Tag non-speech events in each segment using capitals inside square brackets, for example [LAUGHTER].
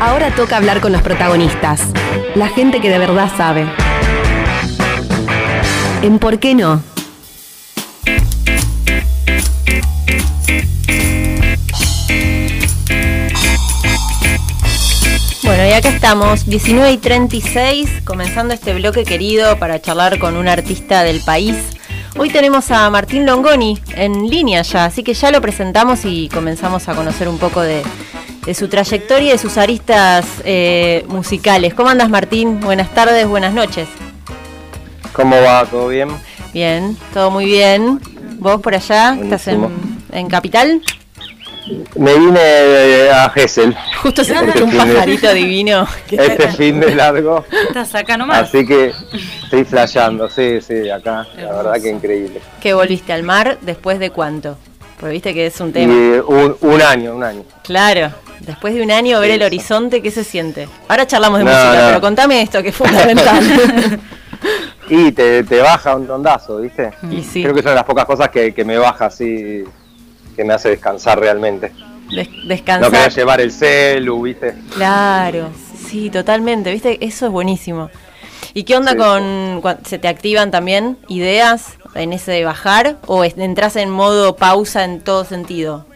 Ahora toca hablar con los protagonistas, la gente que de verdad sabe. ¿En por qué no? Bueno, y acá estamos, 19 y 36, comenzando este bloque querido para charlar con un artista del país. Hoy tenemos a Martín Longoni en línea ya, así que ya lo presentamos y comenzamos a conocer un poco de, su trayectoria y de sus aristas eh, musicales. ¿Cómo andas Martín? Buenas tardes, buenas noches. ¿Cómo va? ¿Todo bien? Bien, todo muy bien. ¿Vos por allá? ¿Estás en, en Capital? Me vine a Gessel. Justo se escuchó un pajarito divino. [LAUGHS] Este fin de largo. Estás acá nomás. Así que estoy flasheando, sí, sí, acá. La verdad que increíble. ¿Qué volviste al mar después de cuánto? Porque viste que es un tema. un, año, un año. Claro, después de un año ver el horizonte, ¿qué se siente? Ahora charlamos de música, pero contame esto, que es fundamental. [LAUGHS] y te, baja un tondazo, ¿viste? Y sí. Creo que son las pocas cosas que, que me baja así que me hace descansar realmente. descansar. No querer llevar el celu, ¿viste? Claro, sí, totalmente, ¿viste? Eso es buenísimo. ¿Y qué onda con, se te activan también ideas en ese de bajar o entras en modo pausa en todo sentido?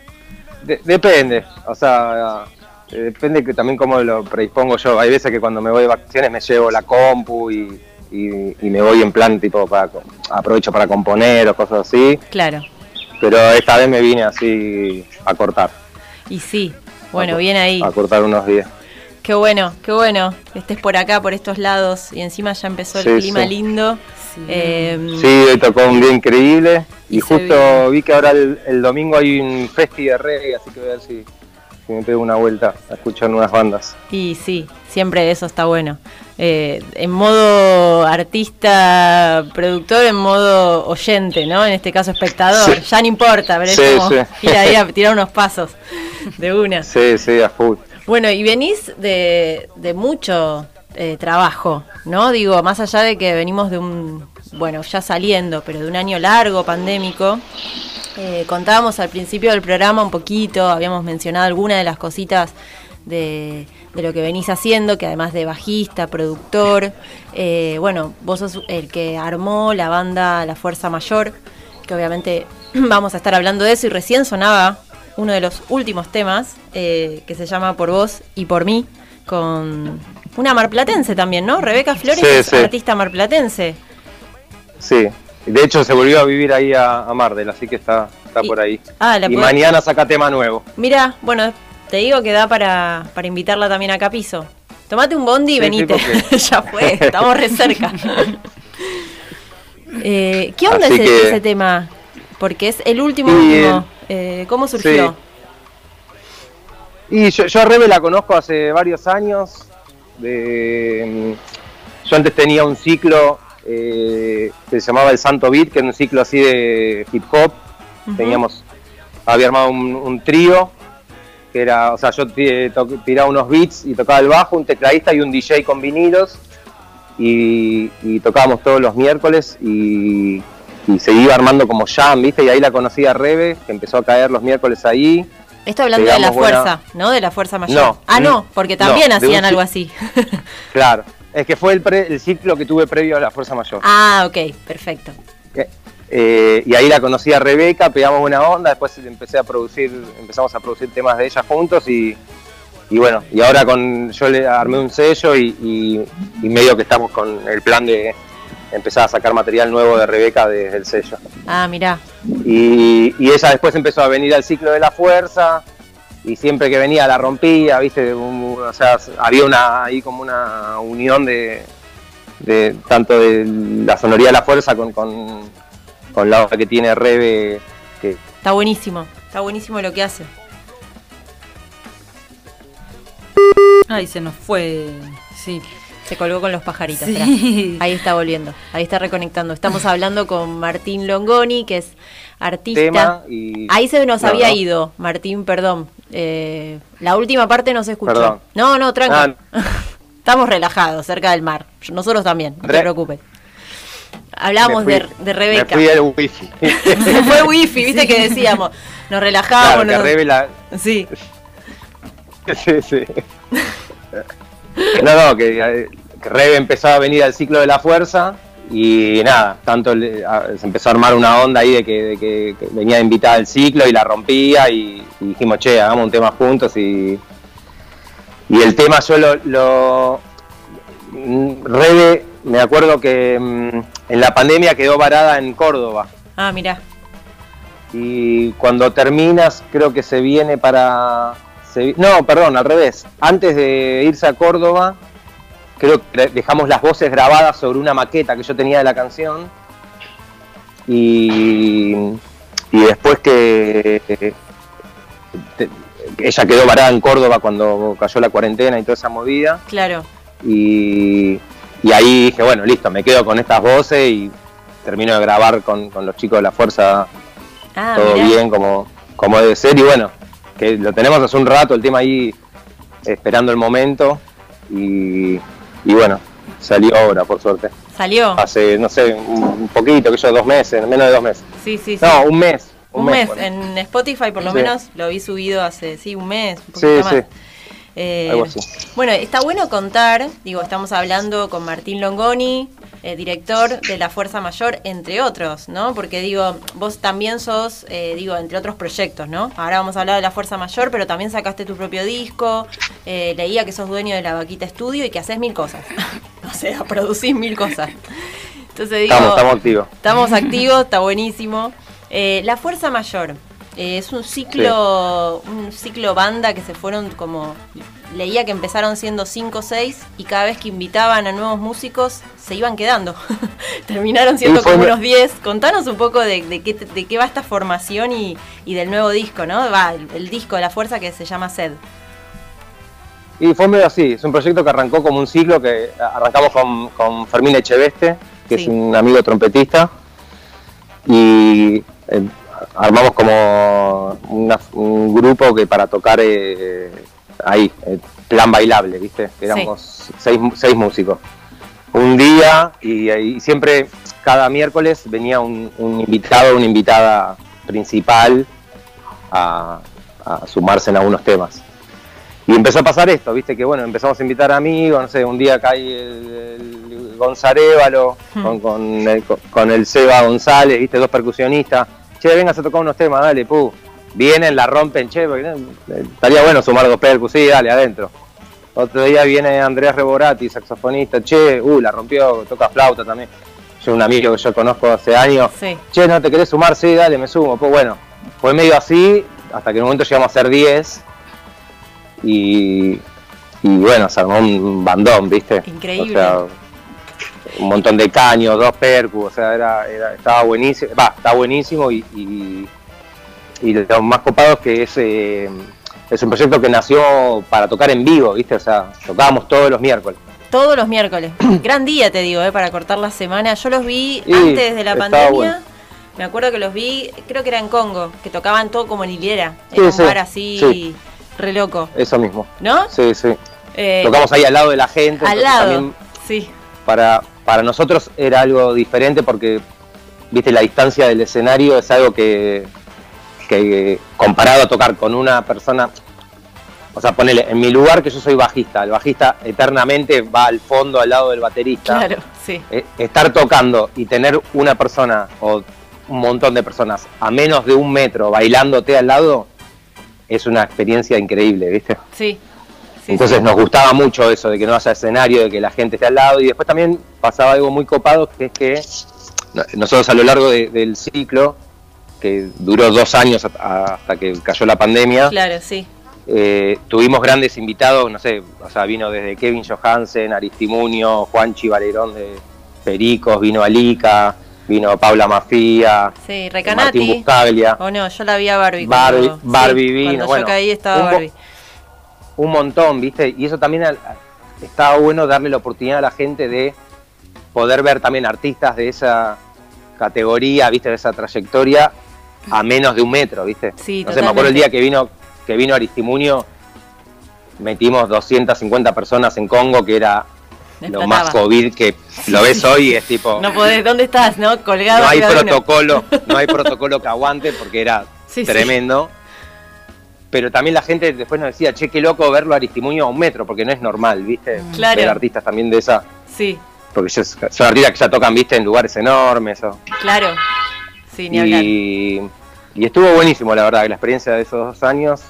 Depende, o sea, eh, depende que también cómo lo predispongo yo. Hay veces que cuando me voy de vacaciones me llevo la compu y, y me voy en plan tipo para aprovecho para componer o cosas así. Claro pero esta vez me vine así a cortar. Y sí, bueno, bien ahí. A cortar unos días. Qué bueno, qué bueno que estés por acá, por estos lados, y encima ya empezó el clima lindo. Em, sí. tocó un día increíble, y, justo vi que ahora el, domingo hay un festi de reggae, así que voy a ver si, si me pego una vuelta a escuchar unas bandas. Y sí, siempre eso está bueno. Eh, en modo artista, productor, en modo oyente, ¿no? En este caso espectador. Ya no importa, pero es como ir ahí a [LAUGHS] tirar unos pasos de una. Sí, sí, a full. Bueno, y venís de, mucho eh, trabajo, ¿no? Digo, más allá de que venimos de un, bueno, ya saliendo, pero de un año largo, pandémico. Eh, contábamos al principio del programa un poquito, habíamos mencionado algunas de las cositas de, lo que venís haciendo, que además de bajista, productor, eh, bueno, vos sos el que armó la banda La Fuerza Mayor, que obviamente [CLEARS THROAT] vamos a estar hablando de eso y recién sonaba uno de los últimos temas eh, que se llama Por vos y por mí, con una marplatense también, ¿no? Rebeca Flores es artista marplatense. Sí, de hecho se volvió a vivir ahí a, Mardel, así que está, está por ahí. Ah, y mañana saca tema nuevo. Mira, bueno, te digo que da para, invitarla también a Capizo. Tomate un bondi y venite. [LAUGHS] ya fue, estamos re cerca. [LAUGHS] Eh, ¿Qué onda ese, tema? Porque es el último último. Eh, ¿Cómo surgió? Y yo, a Rebe la conozco hace varios años. De, mm, yo antes tenía un ciclo eh, que se llamaba El Santo Beat, que era un ciclo así de hip hop. Teníamos, había armado un trío que era, o sea, yo tiraba unos beats y tocaba el bajo, un tecladista y un DJ con vinilos, y, tocábamos todos los miércoles y, se iba armando como jam, ¿viste? Y ahí la conocí a Rebe, que empezó a caer los miércoles ahí. Esto hablando de la fuerza, ¿no? De la fuerza mayor. No, ah, no, porque también hacían algo así. [LAUGHS] claro, es que fue el, el ciclo que tuve previo a la fuerza mayor. Ah, ok, perfecto. Eh, y ahí la conocí a Rebeca, pegamos buena onda, después empecé a producir, empezamos a producir temas de ella juntos y, bueno, y ahora con yo le armé un sello y, medio que estamos con el plan de empezar a sacar material nuevo de Rebeca desde el sello. Ah, mirá. Y, ella después empezó a venir al ciclo de la fuerza y siempre que venía la rompía, viste, o sea, había una ahí como una unión de, de tanto de la sonoría de la fuerza con con la obra que tiene Rebe. Que... Está buenísimo, está buenísimo lo que hace. Ay, se nos fue. Sí. Se colgó con los pajaritos. Ahí está volviendo, ahí está reconectando. Estamos [LAUGHS] hablando con Martín Longoni, que es artista. Ahí se nos había ido, Martín, perdón. Eh, la última parte no se escuchó. No, no, tranquilo. Ah. [LAUGHS] Estamos relajados, cerca del mar. Nosotros también, no te preocupes. Hablábamos de, de, Rebeca. Me fui al wifi. [LAUGHS] Fue wifi, viste que decíamos. Nos relajábamos. Claro, Sí. Sí, sí. No, no, que, eh, que Rebe empezó a venir al ciclo de la fuerza y nada, tanto le- a- se empezó a armar una onda ahí de que, de que- que venía invitada al ciclo y la rompía y, y dijimos, che, hagamos un tema juntos y, y el tema yo lo... lo mm, Rebe, me acuerdo que mm, en la pandemia quedó varada en Córdoba Ah, mirá. y cuando terminas creo que se viene para... se no, perdón, al revés. Antes de irse a Córdoba, creo que dejamos las voces grabadas sobre una maqueta que yo tenía de la canción. Y, y después que ella quedó varada en Córdoba cuando cayó la cuarentena y toda esa movida. Claro. Y, y ahí dije, bueno, listo, me quedo con estas voces y termino de grabar con, con los chicos de la fuerza Ah, todo mirá. bien como, como debe ser y bueno, que lo tenemos hace un rato el tema ahí esperando el momento y, y bueno, salió ahora por suerte. Salió. Hace, no sé, un poquito, que yo, dos meses, menos de dos meses. Sí, sí, sí. No, un mes. un mes. bueno. En Spotify, por lo Sí. menos, lo vi subido hace, sí, un mes. Un Sí, poquito sí, más. Eh, algo así. Bueno, está bueno contar, digo, estamos hablando con Martín Longoni, eh, director de la Fuerza Mayor, entre otros, ¿no? Porque digo, vos también sos, eh, digo, entre otros proyectos, ¿no? Ahora vamos a hablar de la Fuerza Mayor, pero también sacaste tu propio disco, eh, leía que sos dueño de la Vaquita Estudio y que haces mil cosas. [LAUGHS] o sea, producís mil cosas. Entonces digo, Estamos, estamos activos. Estamos activos, está buenísimo. La Fuerza Mayor eh, es un ciclo, un ciclo banda que se fueron como leía que empezaron siendo 5 o 6 y cada vez que invitaban a nuevos músicos se iban quedando. [LAUGHS] Terminaron siendo como unos 10. Contanos un poco de, de qué, de qué va esta formación y, y del nuevo disco, ¿no? Va, el, el disco de la fuerza que se llama Sed. Y fue medio así, es un proyecto que arrancó como un ciclo, que arrancamos con, con Fermín Echeveste, que Sí. es un amigo trompetista, y eh, armamos como una- un grupo que para tocar eh, ahí, eh, plan bailable, ¿viste? Éramos seis, seis músicos. Un día, y, y siempre, cada miércoles venía un, un invitado, una invitada principal a, a sumarse en algunos temas. Y empezó a pasar esto, viste, que bueno, empezamos a invitar amigos, no sé, un día cae el, el Gonzarévalo Hmm. con, con, el, con el Seba González, viste, dos percusionistas. Che, vengas a tocar unos temas, dale, pu. Vienen, la rompen, che, porque, eh, estaría bueno sumar dos percus, sí, dale, adentro. Otro día viene Andrés Reborati, saxofonista, che, uh, la rompió, toca flauta también. Yo un amigo que yo conozco hace años, Sí. che, ¿no te querés sumar? Sí, dale, me sumo. Pues bueno, fue medio así, hasta que en un momento llegamos a ser 10 y, y bueno, se armó un bandón, ¿viste? Increíble. O sea, un montón de caños, dos percus, o sea, era, era- estaba buenísimo, va, está buenísimo y, y, y lo más copado es que es, eh, es un proyecto que nació para tocar en vivo, ¿viste? O sea, tocábamos todos los miércoles. Todos los miércoles. [CLEARS THROAT] Gran día, te digo, eh, para cortar la semana. Yo los vi antes de la pandemia. bueno. Me acuerdo que los vi, creo que era en Congo, que tocaban todo como en hilera. Sí, en un sí, bar así, sí. re loco. Eso mismo. ¿No? Sí, sí. Eh, Tocamos ahí al lado de la gente. al lado. también Sí, para, para nosotros era algo diferente porque, viste, la distancia del escenario es algo que, que comparado a tocar con una persona, o sea, ponele, en mi lugar que yo soy bajista, el bajista eternamente va al fondo, al lado del baterista. claro, sí. Eh, estar tocando y tener una persona o un montón de personas a menos de un metro bailándote al lado es una experiencia increíble, ¿viste? Sí. Sí, Entonces sí. nos gustaba mucho eso de que no haya escenario, de que la gente esté al lado y después también pasaba algo muy copado que es que no- nosotros a lo largo de- del ciclo, que duró dos años hasta que cayó la pandemia, Claro, sí. eh, tuvimos grandes invitados, no sé, o sea, vino desde Kevin Johansen, Aristimunio, Juanchi Valerón de Pericos, vino Alica, vino Paula Mafía, Sí, Martín. Buscaglia. O no, yo la vi a Barbie. Barbie- cuando- Barbie sí, vino, Cuando bueno, yo caí estaba Barbie. Un montón, ¿viste? Y eso también estaba bueno darle la oportunidad a la gente de poder ver también artistas de esa categoría, ¿viste? De esa trayectoria a menos de un metro, ¿viste? Sí, no sé, me acuerdo el día que vino que vino Aristimunio, metimos 250 personas en Congo, que era lo más COVID que lo ves hoy es tipo... No podés, ¿dónde estás? ¿No? Colgado. no hay protocolo, no hay protocolo que aguante porque era Sí, sí. Pero también la gente después nos decía, che, qué loco verlo a Aristimuño a un metro, porque no es normal, ¿viste? Claro. Ver artistas también de esa. Sí, Porque ellos son artistas que ya tocan, ¿viste? En lugares enormes. o- claro. Sí, ni hablar. y, y estuvo buenísimo, la verdad, la experiencia de esos dos años.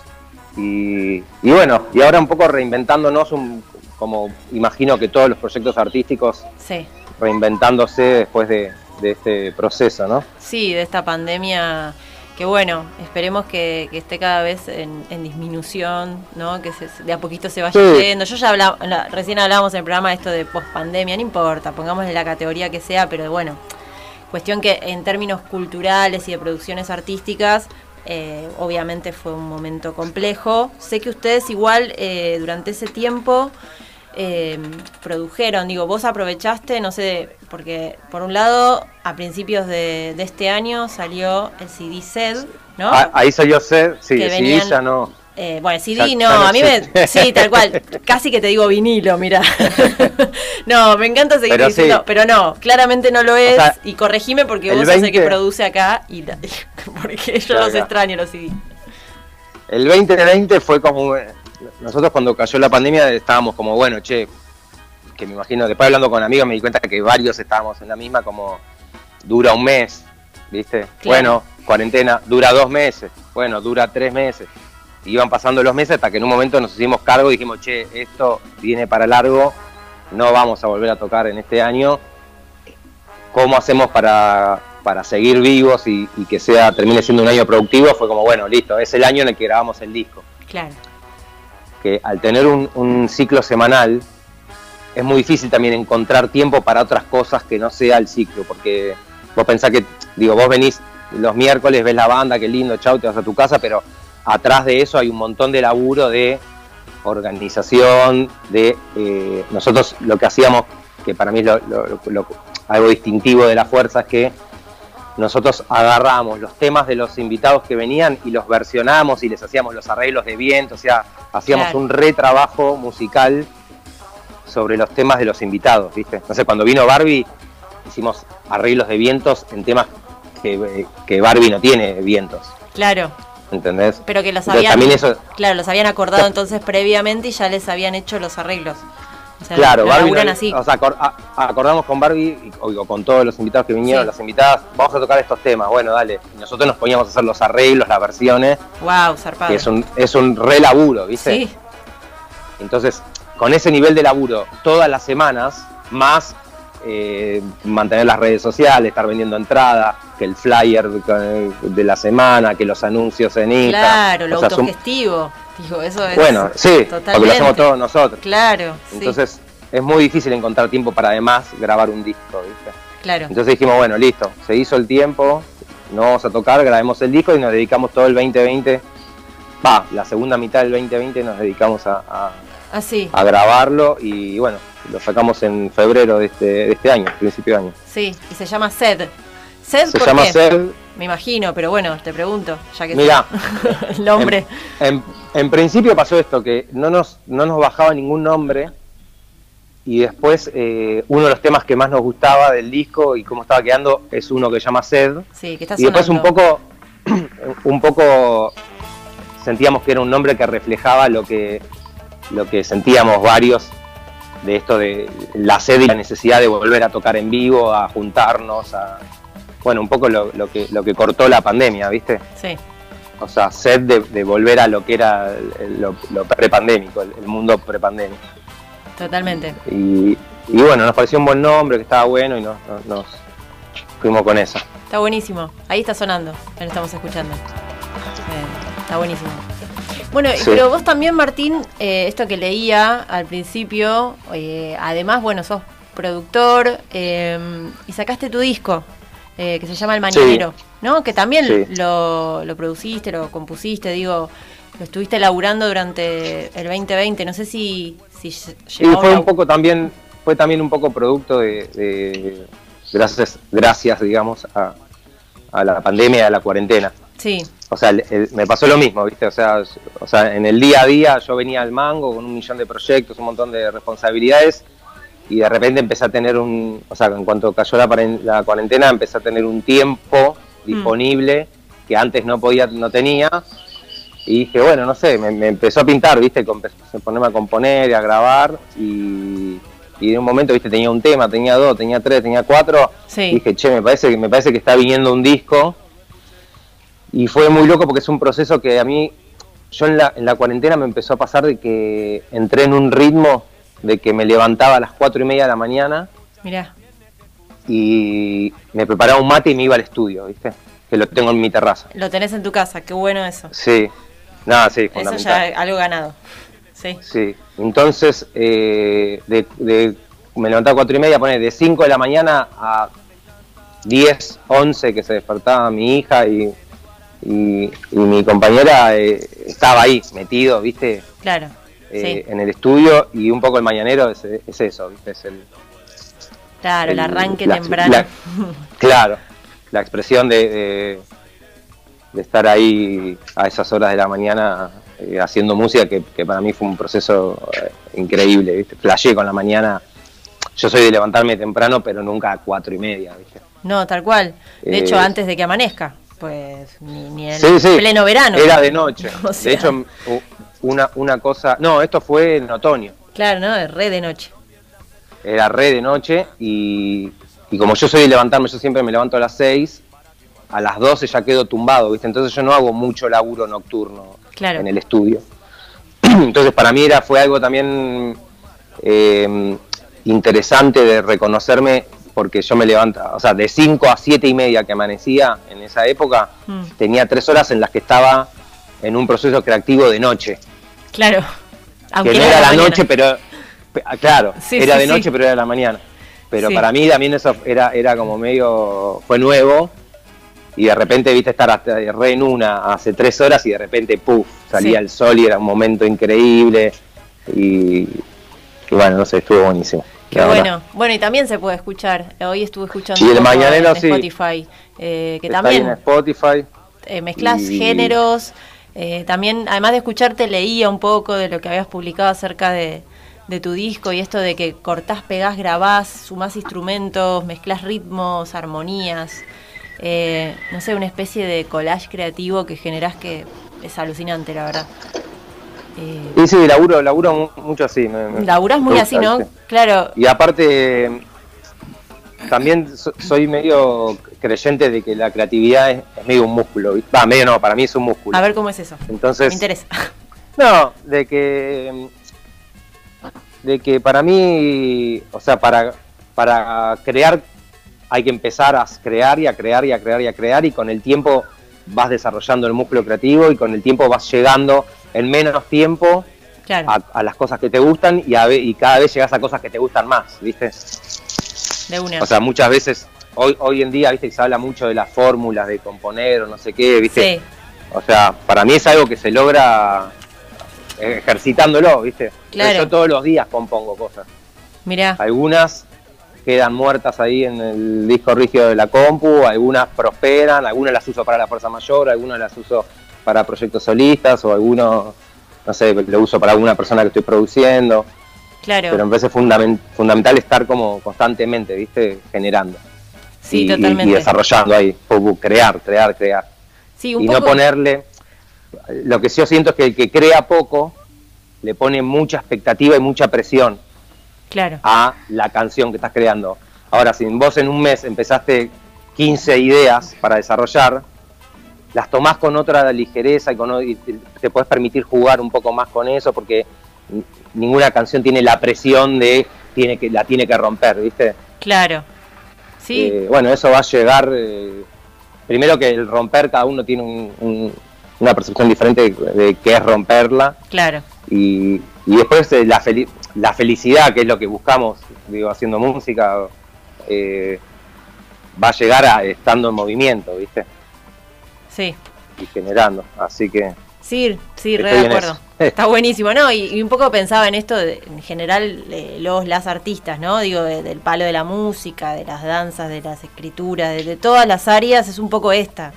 Y, y bueno, y ahora un poco reinventándonos, un- como imagino que todos los proyectos artísticos Sí. reinventándose después de, de este proceso, ¿no? Sí, de esta pandemia que bueno, esperemos que, que esté cada vez en, en disminución, ¿no? Que se- de a poquito se vaya Sí. yendo. Yo ya hablaba, la- recién hablábamos en el programa de esto de pospandemia, no importa, pongámosle la categoría que sea, pero bueno, cuestión que en términos culturales y de producciones artísticas, eh, obviamente fue un momento complejo. Sé que ustedes igual eh, durante ese tiempo eh, produjeron, digo, vos aprovechaste, no sé, porque por un lado, a principios de, de este año salió el CD SED, ¿no? Ah, ahí salió Sed, sí, el CD ya no. Eh, bueno, CD Ya- no, ya no a mí me... Sí, tal cual, casi que te digo vinilo, mira. [LAUGHS] no, me encanta seguir Pero diciendo, sí. pero no, claramente no lo es, sea, y corregime porque vos sos el que 20 produce acá, y [LAUGHS] porque yo Claro. los extraño los CD. El 2020 fue como. Nosotros cuando cayó la pandemia estábamos como, bueno, che, que me imagino, después hablando con amigos me di cuenta que varios estábamos en la misma, como dura un mes, ¿viste? Bueno, cuarentena, dura dos meses, bueno, dura tres meses. Iban pasando los meses hasta que en un momento nos hicimos cargo y dijimos, che, esto viene para largo, no vamos a volver a tocar en este año. ¿Cómo hacemos para, para seguir vivos y, y que sea termine siendo un año productivo? Fue como, bueno, listo, es el año en el que grabamos el disco Claro, que al tener un, ciclo semanal es muy difícil también encontrar tiempo para otras cosas que no sea el ciclo, porque vos pensás que, digo, vos venís los miércoles, ves la banda, qué lindo, chau, te vas a tu casa, pero atrás de eso hay un montón de laburo de organización, de eh, nosotros lo que hacíamos, que para mí es lo- lo- lo- algo distintivo de la fuerza, es que nosotros agarramos los temas de los invitados que venían y los versionamos y les hacíamos los arreglos de viento, o sea, hacíamos Claro. un retrabajo musical sobre los temas de los invitados, ¿viste? Entonces cuando vino Barbie hicimos arreglos de vientos en temas que, que Barbie no tiene vientos, claro. ¿entendés? Pero que los Entonces, habían, también eso- claro, los habían acordado entonces previamente y ya les habían hecho los arreglos. O sea, Claro, Barbie no- así. o sea, acordamos con Barbie y o- o con todos los invitados que vinieron, Sí. las invitadas, vamos a tocar estos temas, bueno, dale. Y nosotros nos poníamos a hacer los arreglos, las versiones, wow, zarpado. que es un, es un re laburo, ¿viste? Sí, Entonces, con ese nivel de laburo todas las semanas, más eh, mantener las redes sociales, estar vendiendo entradas, que el flyer de, la semana, que los anuncios en Instagram. claro, lo O sea, son- autogestivo. Digo, eso es. bueno, sí, porque lo totalmente. hacemos todos nosotros. Claro, sí, Entonces, es muy difícil encontrar tiempo para además grabar un disco, ¿viste? claro. Entonces dijimos, bueno, listo, se hizo el tiempo, no vamos a tocar, grabemos el disco y nos dedicamos todo el 2020, va, la segunda mitad del 2020 nos dedicamos a, a- Así, a grabarlo y bueno, lo sacamos en febrero de este, de este año, principio de año. sí. Y se llama SED. ¿SED Se por llama qué? Ser, Me imagino, pero bueno, te pregunto, ya que Mirá. el [LAUGHS] nombre. en, en principio pasó esto, que no nos, no nos bajaba ningún nombre y después eh, uno de los temas que más nos gustaba del disco y cómo estaba quedando es uno que se llama Sed. Sí, que está Y después un poco, [CLEARS THROAT] un poco sentíamos que era un nombre que reflejaba lo que, lo que sentíamos varios de esto de la sed y la necesidad de volver a tocar en vivo, a juntarnos, a bueno, un poco lo, lo que lo que cortó la pandemia, ¿viste? Sí, O sea, sed de, de volver a lo que era lo, lo prepandémico, el, el mundo prepandémico. totalmente. Y, y bueno, nos pareció un buen nombre, que estaba bueno y nos, nos- nos fuimos con eso. Está buenísimo. Ahí está sonando. Lo estamos escuchando. Eh, está buenísimo. Bueno, Sí. pero vos también, Martín, eh, esto que leía al principio, eh, además, bueno, sos productor eh, y sacaste tu disco, eh, que se llama El Mañanero, ¿no? Que también Sí. lo, lo produciste, lo compusiste, digo, lo estuviste laburando durante el 2020. No sé si, si lle- Y llegó fue un poco también, fue también un poco producto de, de- gracias, gracias, digamos, a, a la pandemia, a la cuarentena. Sí, O sea, el- el- me pasó lo mismo, ¿viste? O sea, o sea, en el día a día yo venía al mango con un millón de proyectos, un montón de responsabilidades y de repente empecé a tener un, o sea, en cuanto cayó la, la cuarentena empecé a tener un tiempo disponible que antes no podía, no tenía Y dije, bueno, no sé, me, empezó a pintar, ¿viste? Se ponerme a componer y a grabar. Y, y en un momento, ¿viste? Tenía un tema, tenía dos, tenía tres, tenía cuatro. Y dije, che, me parece, me parece que está viniendo un disco. Y fue muy loco porque es un proceso que a mí, yo en la, en la cuarentena me empezó a pasar de que entré en un ritmo de que me levantaba a las cuatro y media de la mañana. Mirá. Y me preparaba un mate y me iba al estudio, ¿viste? Que lo tengo en mi terraza. Lo tenés en tu casa, qué bueno eso. Sí, Nada, sí, Eso ya algo ganado. Sí. Sí. Entonces, eh, de, me levantaba a cuatro y media, pone de 5 de la mañana a 10, 11 que se despertaba mi hija y, y, mi compañera eh, estaba ahí, metido, ¿viste? Claro. Eh, en el estudio y un poco el mañanero es, eso, ¿viste? Es el, claro, el, arranque temprano. [LAUGHS] claro, la expresión de, de estar ahí a esas horas de la mañana eh, haciendo música, que, para mí fue un proceso eh, increíble, ¿viste? Flashé con la mañana. Yo soy de levantarme temprano, pero nunca a cuatro y media, ¿viste? No, tal cual. De hecho, antes de que amanezca, pues ni, en pleno verano. Era de noche. [LAUGHS] De hecho, una, una cosa... No, esto fue en otoño. Claro, ¿no? Es re de noche. Era re de noche y, y como yo soy de levantarme, yo siempre me levanto a las seis a las 12 ya quedo tumbado, ¿viste? Entonces yo no hago mucho laburo nocturno en el estudio. [CLEARS THROAT] Entonces para mí era, fue algo también eh, interesante de reconocerme porque yo me levantaba, o sea, de 5 a 7 y media que amanecía en esa época, mm. tenía tres horas en las que estaba en un proceso creativo de noche. Claro. Aunque que no era la, noche, pero claro, era de noche, pero era la mañana. Pero para mí también eso era, era como medio, fue nuevo y de repente viste estar hasta re en una hace tres horas y de repente puff salía el sol y era un momento increíble y, bueno no sé estuvo buenísimo Qué bueno. Bueno, y también se puede escuchar. Hoy estuve escuchando y el mañanero, en Spotify. Eh, que también. en Spotify. Eh, mezclas géneros. Eh, también, además de escucharte, leía un poco de lo que habías publicado acerca de, de tu disco y esto de que cortás, pegás, grabás, sumás instrumentos, mezclas ritmos, armonías. Eh, no sé, una especie de collage creativo que generás que es alucinante, la verdad. Eh, y sí, laburo, laburo mucho así. Me, Laburás muy así, ¿no? Claro. Y aparte, también soy medio creyente de que la creatividad es, medio un músculo. Va, medio no, para mí es un músculo. A ver cómo es eso. Entonces, me interesa. [LAUGHS] No, de que de que para mí, o sea, para, para crear hay que empezar a crear y a crear y a crear y a crear y con el tiempo vas desarrollando el músculo creativo y con el tiempo vas llegando en menos tiempo a, las cosas que te gustan y, y cada vez llegas a cosas que te gustan más, ¿viste? De una. O sea, muchas veces, hoy, hoy en día, ¿viste? Se habla mucho de las fórmulas de componer o no sé qué, ¿viste? O sea, para mí es algo que se logra ejercitándolo, ¿viste? Claro. Yo todos los días compongo cosas. Mirá. Algunas quedan muertas ahí en el disco rígido de la compu, algunas prosperan, algunas las uso para la fuerza mayor, algunas las uso para proyectos solistas o algunos, no sé, lo uso para alguna persona que estoy produciendo. Claro. Pero me parece fundamental estar como constantemente, ¿viste? Generando. Sí, y, totalmente. Y, desarrollando ahí, crear, crear, crear. Sí, un y no ponerle... Lo que yo siento es que el que crea poco le pone mucha expectativa y mucha presión a la canción que estás creando. Ahora, si vos en un mes empezaste 15 ideas para desarrollar, las tomás con otra ligereza y, con, te puedes permitir jugar un poco más con eso porque ninguna canción tiene la presión de tiene que la tiene que romper, ¿viste? Claro. Sí. Eh, bueno, eso va a llegar. Eh, primero que el romper, cada uno tiene una percepción diferente de, qué es romperla. Claro. Y, y después eh, la, felicidad la felicidad, que es lo que buscamos, digo, haciendo música, va a llegar a, estando en movimiento, ¿viste? Sí. Y generando, así que... Sí, sí, re de acuerdo. [LAUGHS] Está buenísimo, ¿no? Y, un poco pensaba en esto, en general, los, las artistas, ¿no? Digo, del palo de la música, de las danzas, de las escrituras, de todas las áreas, es un poco esta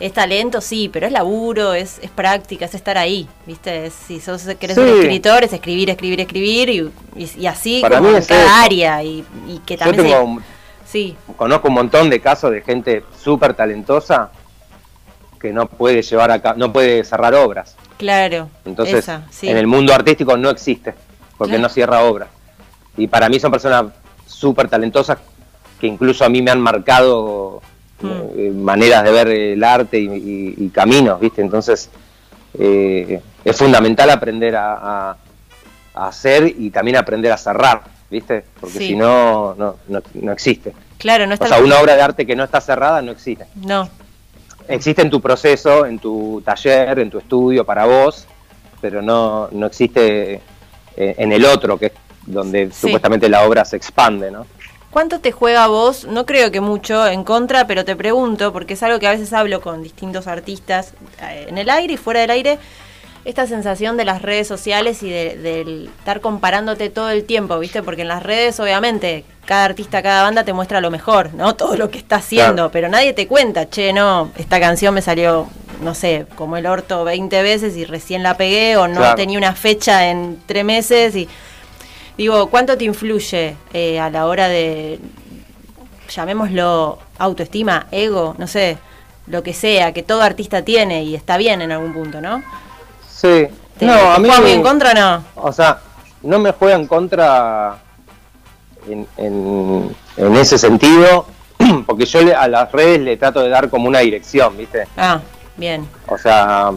es talento, sí, pero es laburo, es, es práctica, es estar ahí, ¿viste? si sos, querés ser escritor, es escribir, escribir, escribir y, así como en cada área y, que también... sí. Conozco un montón de casos de gente súper talentosa que no puede llevar a no puede cerrar obras. Claro. Entonces, en el mundo artístico no existe, porque no cierra obras. Y para mí son personas súper talentosas que incluso a mí me han marcado mm. eh, maneras de ver el arte y, caminos, ¿viste? Entonces, eh, es fundamental aprender a, hacer y también aprender a cerrar, ¿viste? Porque si no, no, no, existe. Claro, no está. O sea, una obra de arte que no está cerrada no existe. No. Existe en tu proceso, en tu taller, en tu estudio para vos, pero no, no existe eh, en el otro, que es donde supuestamente la obra se expande, ¿no? ¿Cuánto te juega a vos? No creo que mucho en contra, pero te pregunto, porque es algo que a veces hablo con distintos artistas eh, en el aire y fuera del aire, esta sensación de las redes sociales y de, estar comparándote todo el tiempo, ¿viste? Porque en las redes, obviamente, cada artista, cada banda te muestra lo mejor, ¿no? Todo lo que está haciendo, pero nadie te cuenta, che, no, esta canción me salió, no sé, como el orto 20 veces y recién la pegué, o no tenía una fecha en tres meses y. Digo, ¿cuánto te influye eh, a la hora de, llamémoslo, autoestima, ego, no sé, lo que sea, que todo artista tiene y está bien en algún punto, ¿no? Sí. no, a mí. en contra no? O sea, no me juega en contra en, en, ese sentido, [CLEARS THROAT] porque yo a las redes le trato de dar como una dirección, ¿viste? Ah, bien. O sea,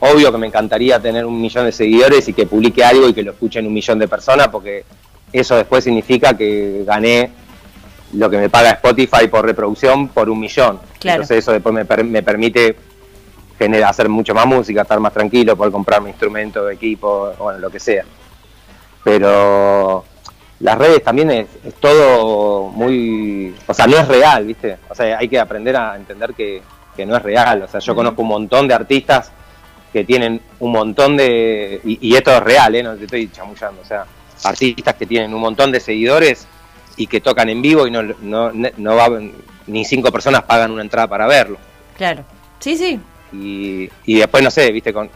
obvio que me encantaría tener un millón de seguidores y que publique algo y que lo escuchen un millón de personas, porque eso después significa que gané lo que me paga Spotify por reproducción por un millón. Claro. Entonces eso después me, me permite genera hacer mucho más música, estar más tranquilo, poder comprarme instrumento, equipo, bueno, lo que sea. Pero las redes también es, todo muy, o sea, no es real, ¿viste? O sea, hay que aprender a entender que, no es real. O sea, yo conozco un montón de artistas que tienen un montón de, y, esto es real, ¿eh? No te estoy chamullando, o sea, artistas que tienen un montón de seguidores y que tocan en vivo y no, no, no va, ni cinco personas pagan una entrada para verlo. Claro. Sí, sí, y, después, no sé, viste, con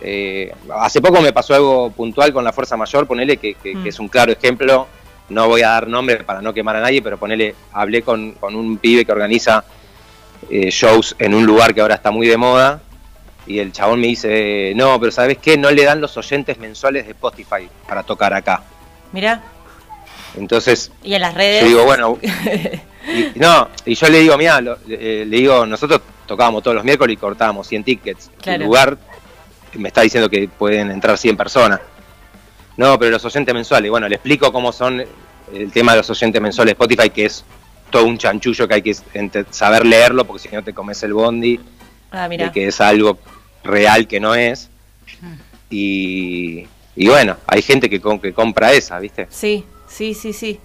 eh, hace poco me pasó algo puntual con la Fuerza Mayor, ponele que, mm. es un claro ejemplo, no voy a dar nombre para no quemar a nadie, pero ponele, hablé con, un pibe que organiza eh, shows en un lugar que ahora está muy de moda, y el chabón me dice, no, pero ¿sabes qué? No le dan los oyentes mensuales de Spotify para tocar acá. Mira. Entonces, y en las redes. Yo digo, bueno, [LAUGHS] no, y yo le digo, mira, eh, le digo, nosotros tocábamos todos los miércoles y cortábamos 100 tickets. El lugar me está diciendo que pueden entrar 100 personas. No, pero los oyentes mensuales, bueno, le explico cómo son el tema de los oyentes mensuales Spotify, que es todo un chanchullo que hay que saber leerlo, porque si no te comes el bondi, ah, de que es algo real que no es. Y, y bueno, hay gente que, que compra esa, ¿viste? Sí, sí, sí, sí.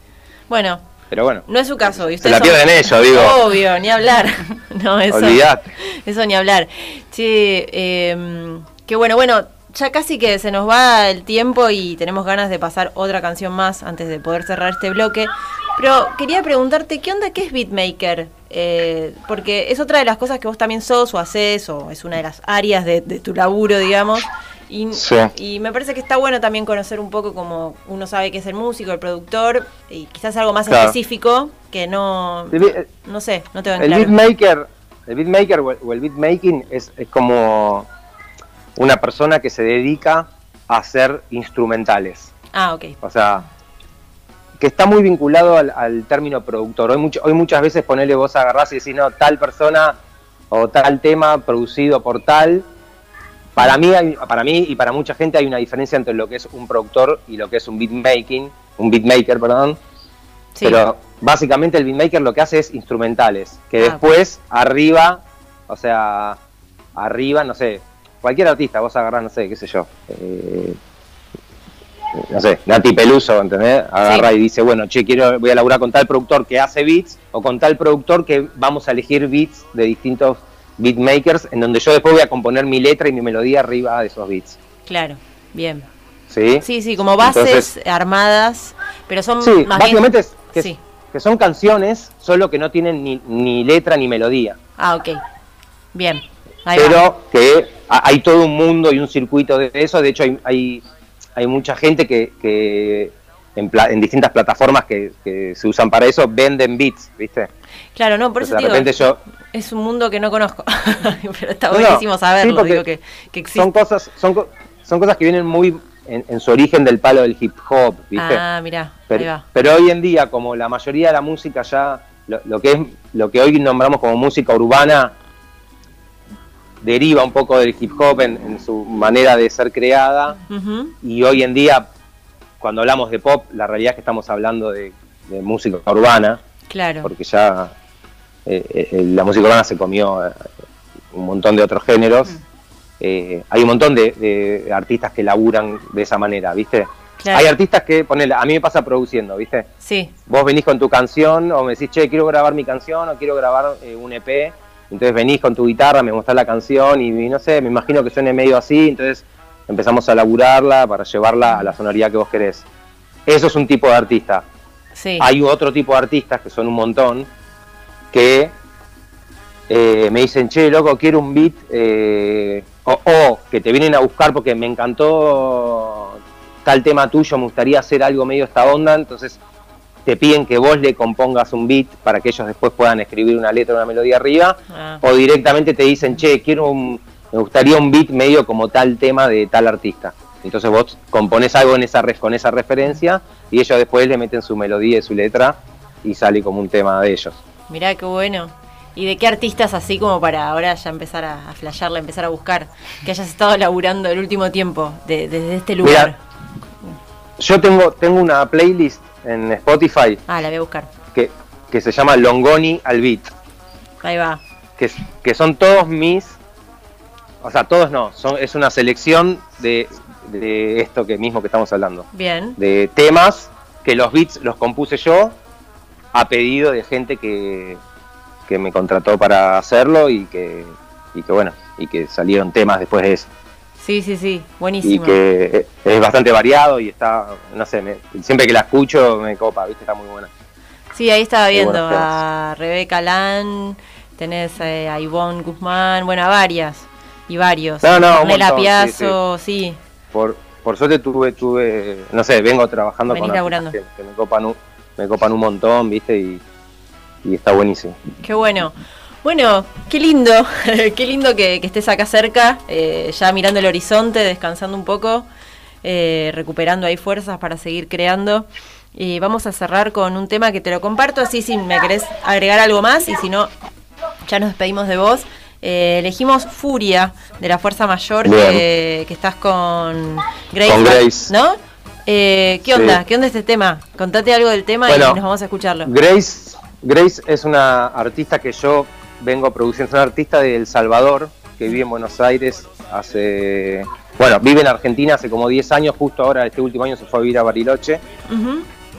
Bueno, pero bueno. No es su caso. ¿y se la pierden ellos, digo. Obvio, ni hablar. [LAUGHS] no, eso, Olvidate. Eso ni hablar. Sí, eh, qué bueno, bueno, ya casi que se nos va el tiempo y tenemos ganas de pasar otra canción más antes de poder cerrar este bloque. Pero quería preguntarte, ¿qué onda qué es beatmaker? Eh, porque es otra de las cosas que vos también sos o haces, o es una de las áreas de, de tu laburo, digamos. Y, me parece que está bueno también conocer un poco como uno sabe que es el músico, el productor, y quizás algo más específico que no, no sé, no te El beatmaker, el beatmaker o el beatmaking es, es como una persona que se dedica a hacer instrumentales. Ah, ok. O sea, que está muy vinculado al, término productor. Hoy, mucho, hoy muchas veces ponerle voz a agarrarse y decir, no, tal persona o tal tema producido por tal, para mí, para mí y para mucha gente hay una diferencia entre lo que es un productor y lo que es un beatmaking, un beatmaker, perdón. Pero básicamente el beatmaker lo que hace es instrumentales, que ah, después arriba, o sea, arriba, no sé, cualquier artista, vos agarrás, no sé, qué sé yo, eh, no sé, Nati Peluso, ¿entendés? Agarra y dice, bueno, che, quiero, voy a laburar con tal productor que hace beats o con tal productor que vamos a elegir beats de distintos beatmakers, en donde yo después voy a componer mi letra y mi melodía arriba de esos beats. Claro, bien. Sí, sí, sí como bases armadas, pero son sí, básicamente Es que, que, son canciones, solo que no tienen ni, ni letra ni melodía. Ah, ok. Bien. pero que hay todo un mundo y un circuito de eso. De hecho, hay, hay, hay mucha gente que, que, en, en distintas plataformas que, se usan para eso, venden beats, ¿viste? Claro, no, por eso digo, yo, es un mundo que no conozco, [LAUGHS] pero está buenísimo saberlo, digo que, existe. Son cosas, son, son cosas que vienen muy en, su origen del palo del hip hop, ¿viste? Ah, mirá, pero, pero hoy en día, como la mayoría de la música ya, lo, que es, lo que hoy nombramos como música urbana, deriva un poco del hip hop en, su manera de ser creada, y hoy en día cuando hablamos de pop, la realidad es que estamos hablando de, música urbana. Claro. Porque ya eh, eh, la música urbana se comió eh, un montón de otros géneros. Mm. hay un montón de, artistas que laburan de esa manera, ¿viste? Hay artistas que, ponele, a mí me pasa produciendo, ¿viste? Sí. Vos venís con tu canción o me decís, che, quiero grabar mi canción o quiero grabar un EP. Entonces venís con tu guitarra, me mostrás la canción y, y no sé, me imagino que suene medio así. Entonces empezamos a laburarla para llevarla a la sonoridad que vos querés. Eso es un tipo de artista. Hay otro tipo de artistas, que son un montón, que eh, me dicen, che, loco, quiero un beat, eh, o, que te vienen a buscar porque me encantó tal tema tuyo, me gustaría hacer algo medio esta onda, entonces te piden que vos le compongas un beat para que ellos después puedan escribir una letra, una melodía arriba, ah. o directamente te dicen, che, quiero un, me gustaría un beat medio como tal tema de tal artista. Entonces vos compones algo en esa, con esa referencia y ellos después le meten su melodía y su letra y sale como un tema de ellos. Mirá qué bueno. ¿Y de qué artistas así como para ahora ya empezar a, a empezar a buscar, que hayas estado laburando el último tiempo desde este lugar? yo tengo, tengo una playlist en Spotify. Ah, la voy a buscar. Que, que se llama Longoni al Beat. Ahí va. Que, que son todos mis o sea, todos no, son, es una selección de, esto que mismo que estamos hablando. Bien. De temas que los beats los compuse yo a pedido de gente que, que me contrató para hacerlo y que, y que bueno, y que salieron temas después de eso. Sí, sí, sí, buenísimo. Y que es bastante variado y está, no sé, siempre que la escucho me copa, ¿viste? Está muy buena. Sí, ahí estaba viendo a Rebeca Lan, tenés eh, a Ivonne Guzmán, bueno, a varias y varios. No, no, Piazzo, sí, Por, por suerte tuve, tuve, no sé, vengo trabajando con que, que, me copan un, me copan un montón, viste, y, y está buenísimo. Qué bueno. Bueno, qué lindo, [LAUGHS] qué lindo que, estés acá cerca, eh, ya mirando el horizonte, descansando un poco, eh, recuperando ahí fuerzas para seguir creando. Y vamos a cerrar con un tema que te lo comparto, así si me querés agregar algo más y si no, ya nos despedimos de vos. Eh, elegimos Furia de la Fuerza Mayor, que, estás con Grace. ¿No? Eh, ¿Qué onda? ¿Qué onda este tema? Contate algo del tema y nos vamos a escucharlo. Grace, Grace es una artista que yo vengo produciendo, es una artista de El Salvador, que vive en Buenos Aires hace. Bueno, vive en Argentina hace como 10 años, justo ahora, este último año se fue a vivir a Bariloche.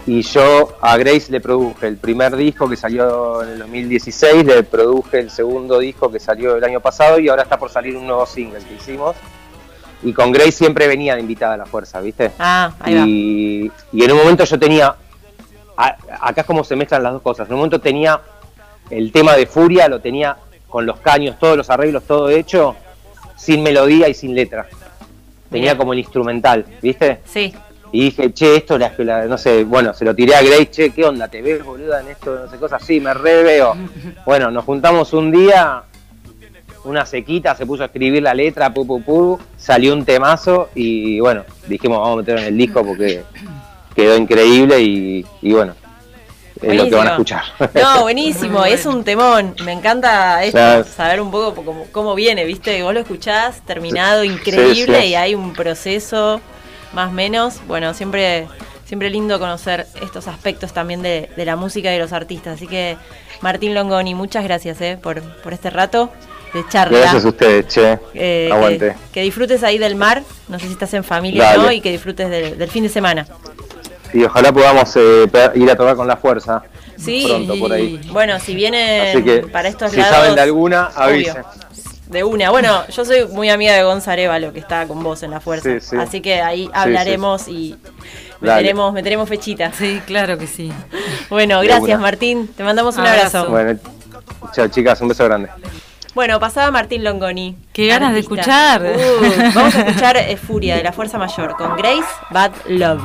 Y yo a Grace le produje el primer disco que salió en el 2016, le produje el segundo disco que salió el año pasado y ahora está por salir un nuevo single que hicimos. Y con Grace siempre venía de invitada a la fuerza, ¿viste? Ah, ahí y, va. y en un momento yo tenía, acá es como se mezclan las dos cosas, en un momento tenía el tema de Furia, lo tenía con los caños, todos los arreglos, todo hecho, sin melodía y sin letra. Tenía como el instrumental, ¿viste? Sí. Y dije, che, esto, la, la, no sé, bueno, se lo tiré a Grace, che, ¿qué onda? ¿Te ves, boluda, en esto? No sé, cosas así, me re veo. [LAUGHS] Bueno, nos juntamos un día, una sequita, se puso a escribir la letra, pu, pu, pu, salió un temazo y bueno, dijimos, vamos a meterlo en el disco porque quedó increíble y, bueno, es lo que van a escuchar. [LAUGHS] No, buenísimo, es un temón. Me encanta esto, saber un poco cómo, cómo, viene, ¿viste? Vos lo escuchás terminado, increíble, y hay un proceso más o menos. Bueno, siempre, siempre lindo conocer estos aspectos también de, la música y de los artistas. Así que, Martín Longoni, muchas gracias eh, por, por este rato de charla. Gracias a ustedes, che. Eh, Aguante. Que, disfrutes ahí del mar, no sé si estás en familia o no, y que disfrutes del fin de semana. Y ojalá podamos eh, ir a tocar con la fuerza. Sí, pronto por ahí. bueno, si viene para estos si lados. Si saben de alguna, avisen. De una. Bueno, yo soy muy amiga de Gonzalo, que está con vos en la fuerza. Así que ahí hablaremos y meteremos, meteremos fechitas. Sí, claro que sí. Bueno, gracias Martín. Te mandamos un abrazo. Bueno, chao chicas, un beso grande. Bueno, pasaba Martín Longoni. Qué ganas de escuchar. Uh, vamos a escuchar eh, Furia de la Fuerza Mayor con Grace Bad Love.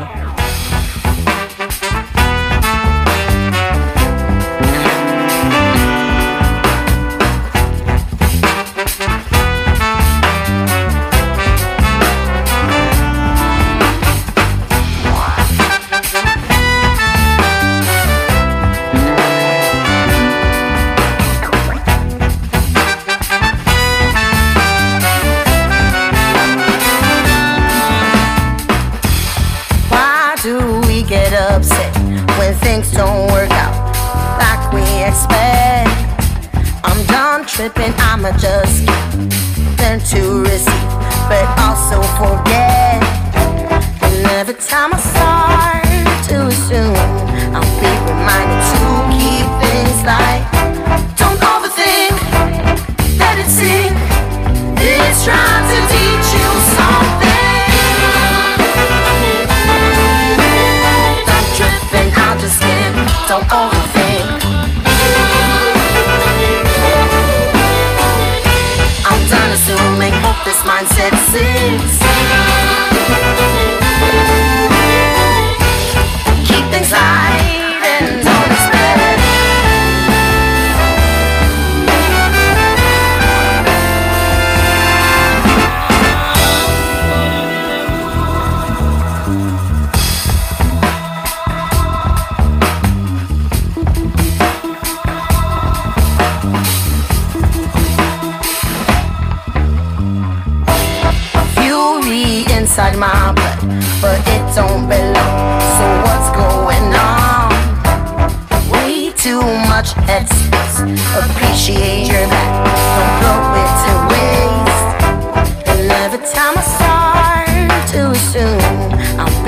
I'm.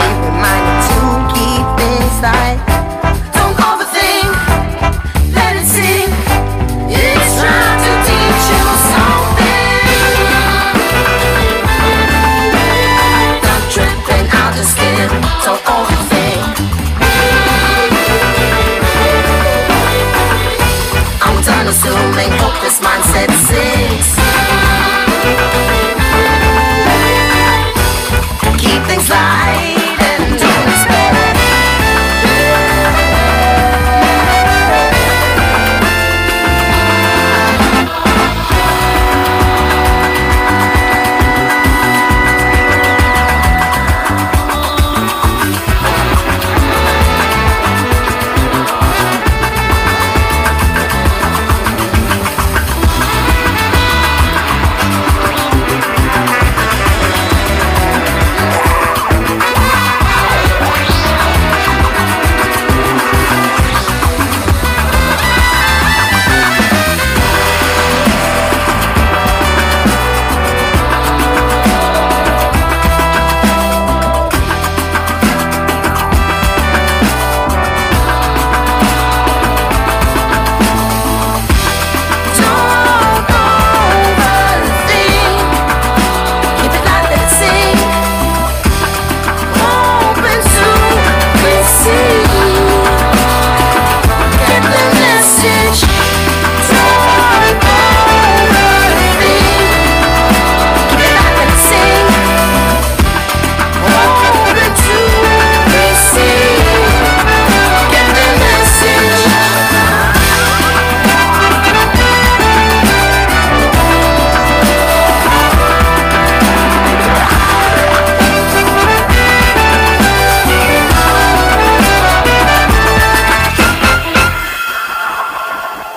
something mine to keep inside.